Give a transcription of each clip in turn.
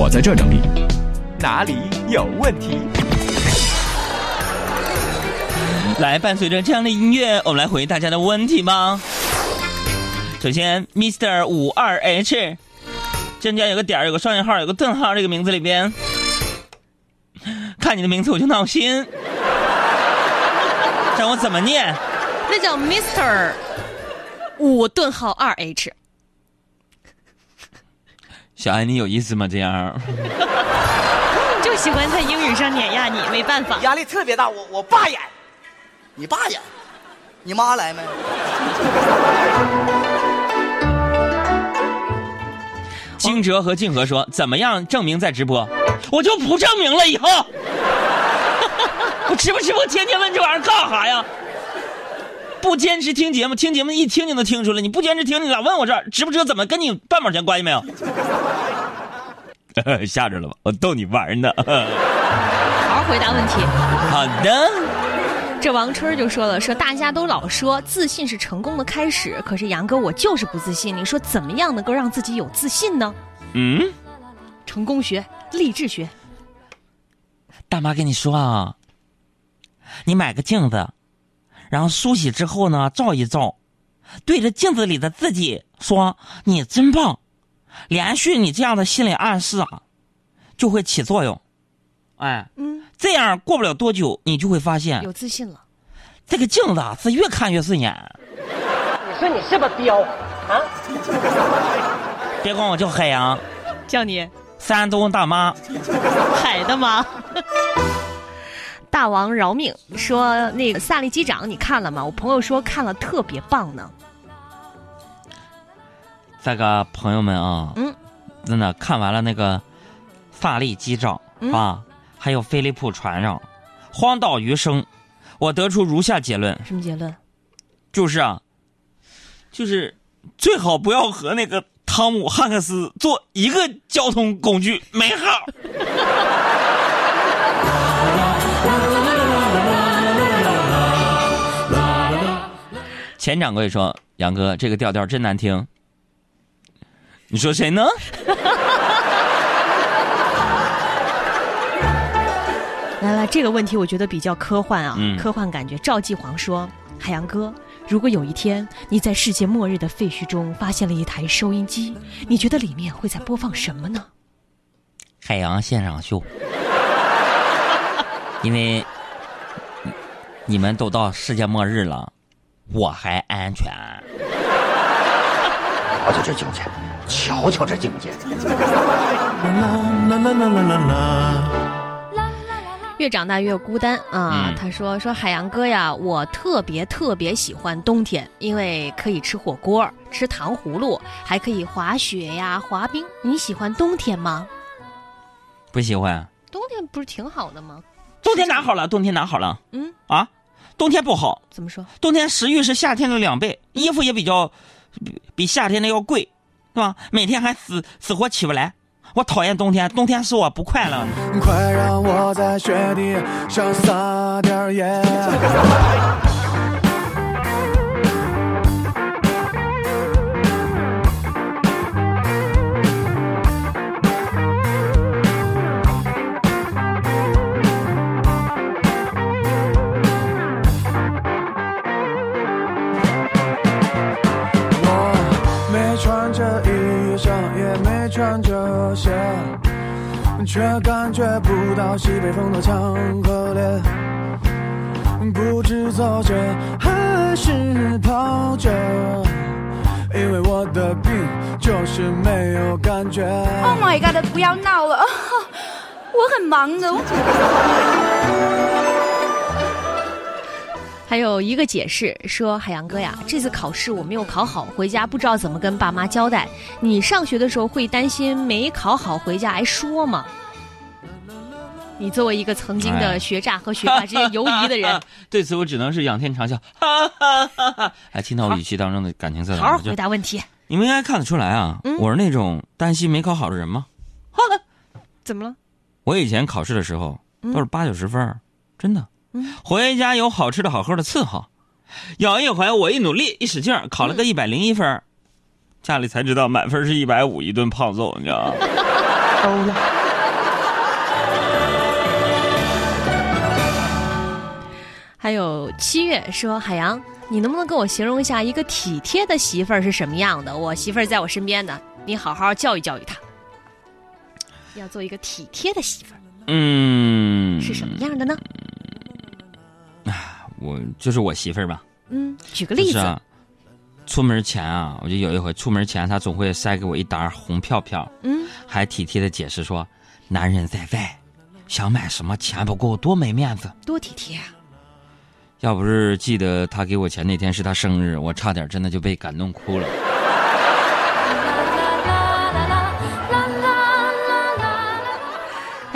我在这整理。哪里有问题？来，伴随着这样的音乐，我们来回大家的问题吧。首先，Mr. 五二 H，中间有个点儿，有个双引号，有个顿号，这个名字里边，看你的名字我就闹心。让我怎么念？那叫 Mr. 五顿号二 H。小安，你有意思吗？这样？就喜欢在英语上碾压你，没办法。压力特别大，我我爸演，你爸演，你妈来没？惊蛰和静和说：“怎么样证明在直播？我就不证明了，以后 我直不直播，天天问这玩意儿干啥呀？不坚持听节目，听节目一听就能听出来。你不坚持听，你老问我这儿直不直播，怎么跟你半毛钱关系没有？吓着了吧？我逗你玩呢。好好回答问题。好的。这王春就说了，说大家都老说自信是成功的开始，可是杨哥我就是不自信。你说怎么样能够让自己有自信呢？嗯，成功学、励志学。大妈跟你说啊，你买个镜子，然后梳洗之后呢，照一照，对着镜子里的自己说：“你真棒。”连续你这样的心理暗示啊，就会起作用。哎，嗯，这样过不了多久，你就会发现有自信了。这个镜子啊，是越看越顺眼。你说你是不是彪啊？别管我叫海洋，叫你山东大妈，海的妈。大王饶命说那个萨利机长你看了吗？我朋友说看了特别棒呢。这个朋友们啊，嗯，真的看完了那个萨利机长、嗯、啊，还有飞利浦船长，荒岛余生，我得出如下结论：什么结论？就是啊，就是最好不要和那个汤姆汉克斯坐一个交通工具，没好。钱掌柜说：“杨哥，这个调调真难听。”你说谁呢？来来，这个问题我觉得比较科幻啊，嗯、科幻感觉。赵继煌说：“海洋哥，如果有一天你在世界末日的废墟中发现了一台收音机，你觉得里面会在播放什么呢？”海洋现场秀，因为你们都到世界末日了，我还安全。瞧瞧这境界，瞧瞧这境界。越长大越孤单啊！嗯、他说：“说海洋哥呀，我特别特别喜欢冬天，因为可以吃火锅、吃糖葫芦，还可以滑雪呀、滑冰。你喜欢冬天吗？”不喜欢。冬天不是挺好的吗？冬天哪好了？冬天哪好了？嗯啊，冬天不好。怎么说？冬天食欲是夏天的两倍，衣服也比较比比夏天的要贵，是吧？每天还死死活起不来。我讨厌冬天，冬天使我不快乐。快让我在雪地上撒点野。穿着鞋。却感觉不到西北风的强和烈，不知走着还是跑着，因为我的病就是没有感觉。Oh my god！不要闹了，我很忙的。还有一个解释说：“海洋哥呀，这次考试我没有考好，回家不知道怎么跟爸妈交代。你上学的时候会担心没考好回家挨说吗？你作为一个曾经的学渣和学霸之间游移的人，对此我只能是仰天长笑，哈哈哈哈！还听到我语气当中的感情色彩。好好回答问题。你们应该看得出来啊，嗯、我是那种担心没考好的人吗？怎么了？我以前考试的时候都是八九十分，真的。嗯、回家有好吃的好喝的伺候，有一回我一努力一使劲，考了个一百零一分，家里才知道满分是一百五，一顿胖揍，你知道吗？欧了。还有七月说：“海洋，你能不能跟我形容一下一个体贴的媳妇儿是什么样的？我媳妇儿在我身边呢，你好好教育教育她，要做一个体贴的媳妇儿嗯，是什么样的呢？我就是我媳妇儿吧。嗯，举个例子。啊，出门前啊，我就有一回出门前，她总会塞给我一沓红票票，嗯，还体贴的解释说，男人在外，想买什么钱不够，多没面子。多体贴啊！要不是记得他给我钱那天是他生日，我差点真的就被感动哭了。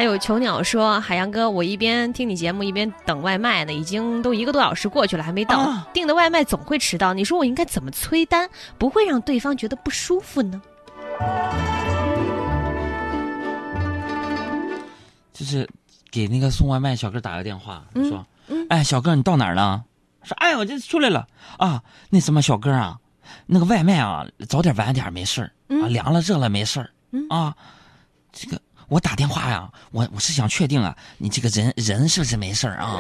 还有囚鸟说：“海洋哥，我一边听你节目一边等外卖呢，已经都一个多小时过去了，还没到。啊订的外卖总会迟到，你说我应该怎么催单，不会让对方觉得不舒服呢？就是给那个送外卖小哥打个电话，嗯说：“嗯哎，小哥，你到哪儿了？”说：“哎，我这出来了啊。那什么，小哥啊，那个外卖啊，早点晚点没事儿、啊，嗯凉了热了没事儿、嗯啊。这个我打电话呀，我我是想确定啊，你这个人人是不是没事儿啊？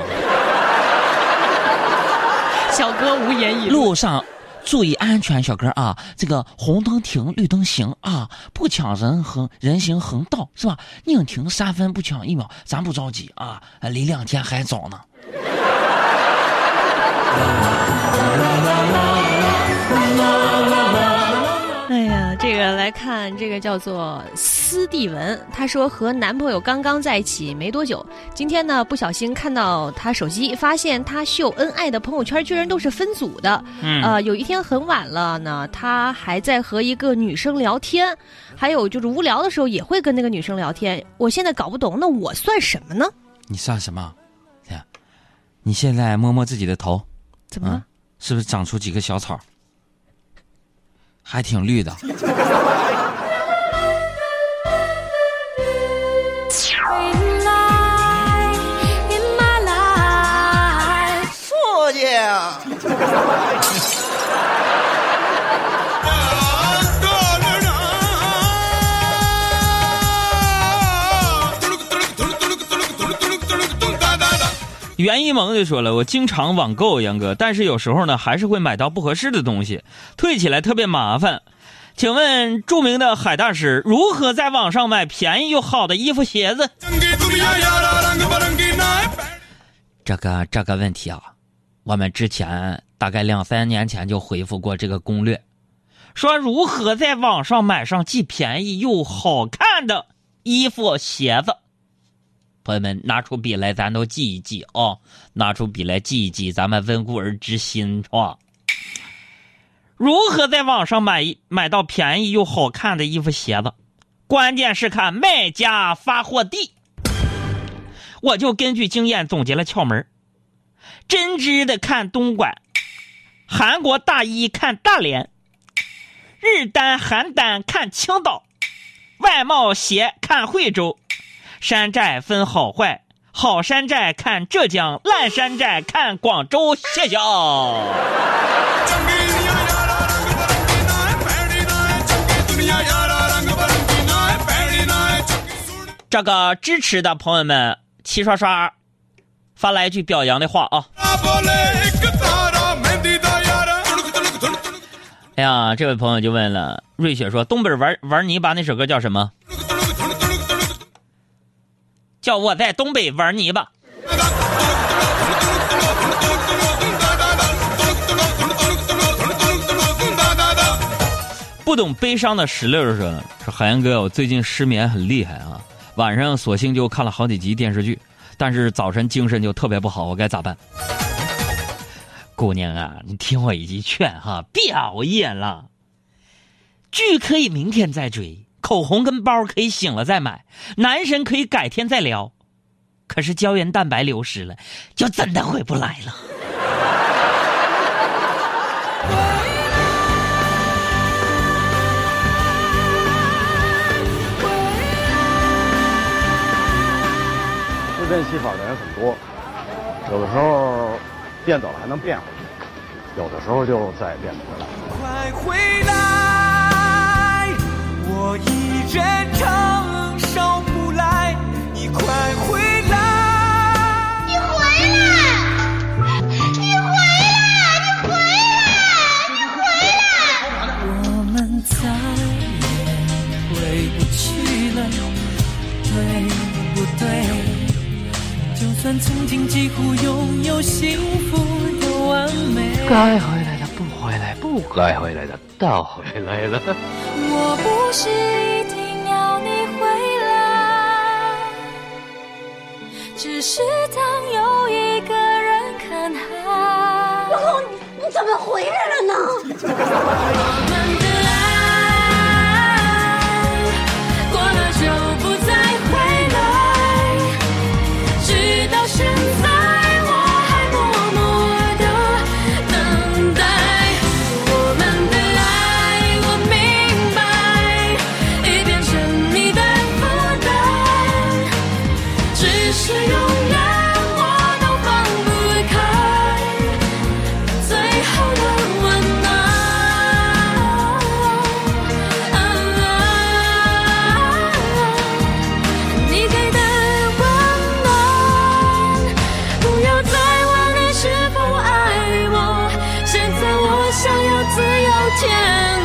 小哥无言以路上注意安全，小哥啊，这个红灯停，绿灯行啊，不抢人横人行横道是吧？宁停三分，不抢一秒，咱不着急啊，离两天还早呢。这个来看，这个叫做斯蒂文，她说和男朋友刚刚在一起没多久，今天呢不小心看到他手机，发现他秀恩爱的朋友圈居然都是分组的。嗯呃，有一天很晚了呢，他还在和一个女生聊天，还有就是无聊的时候也会跟那个女生聊天。我现在搞不懂，那我算什么呢？你算什么？呀，你现在摸摸自己的头，怎么了？嗯是不是长出几个小草？还挺绿的。袁一萌就说了，我经常网购杨哥，但是有时候呢还是会买到不合适的东西，退起来特别麻烦。请问著名的海大师如何在网上买便宜又好的衣服鞋子？这个这个问题啊，我们之前大概两三年前就回复过这个攻略，说如何在网上买上既便宜又好看的衣服鞋子。朋友们，拿出笔来，咱都记一记啊！拿出笔来记一记，咱们温故而知新，是吧？如何在网上买买到便宜又好看的衣服鞋子？关键是看卖家发货地。我就根据经验总结了窍门儿针织的看东莞，韩国大衣看大连，日单韩单看青岛，外贸鞋看惠州。山寨分好坏，好山寨看浙江，烂山寨看广州。谢谢哦。这个支持的朋友们，齐刷刷发来一句表扬的话啊！哎呀，这位朋友就问了，瑞雪说：“东北玩玩泥巴那首歌叫什么？”叫我在东北玩泥巴。不懂悲伤的石榴说：“说海洋哥，我最近失眠很厉害啊，晚上索性就看了好几集电视剧，但是早晨精神就特别不好，我该咋办？”姑娘啊，你听我一句劝哈，别熬夜了。剧可以明天再追，口红跟包可以醒了再买，男神可以改天再聊，可是胶原蛋白流失了，就真的回不来了。自变戏法的人很多，有的时候变走了还能变回去，有的时候就再也变不回来。快回来！我一人承受不来，你快回来！你回来！你回来！你回来！你回来！我们再也回不去了，对不对？就算曾经几乎拥有幸福的完美，该回来的不回来，不该回来的倒回来了。我不是一定要你回来，只是当有一个人看海。老公，你怎么回来了呢？天。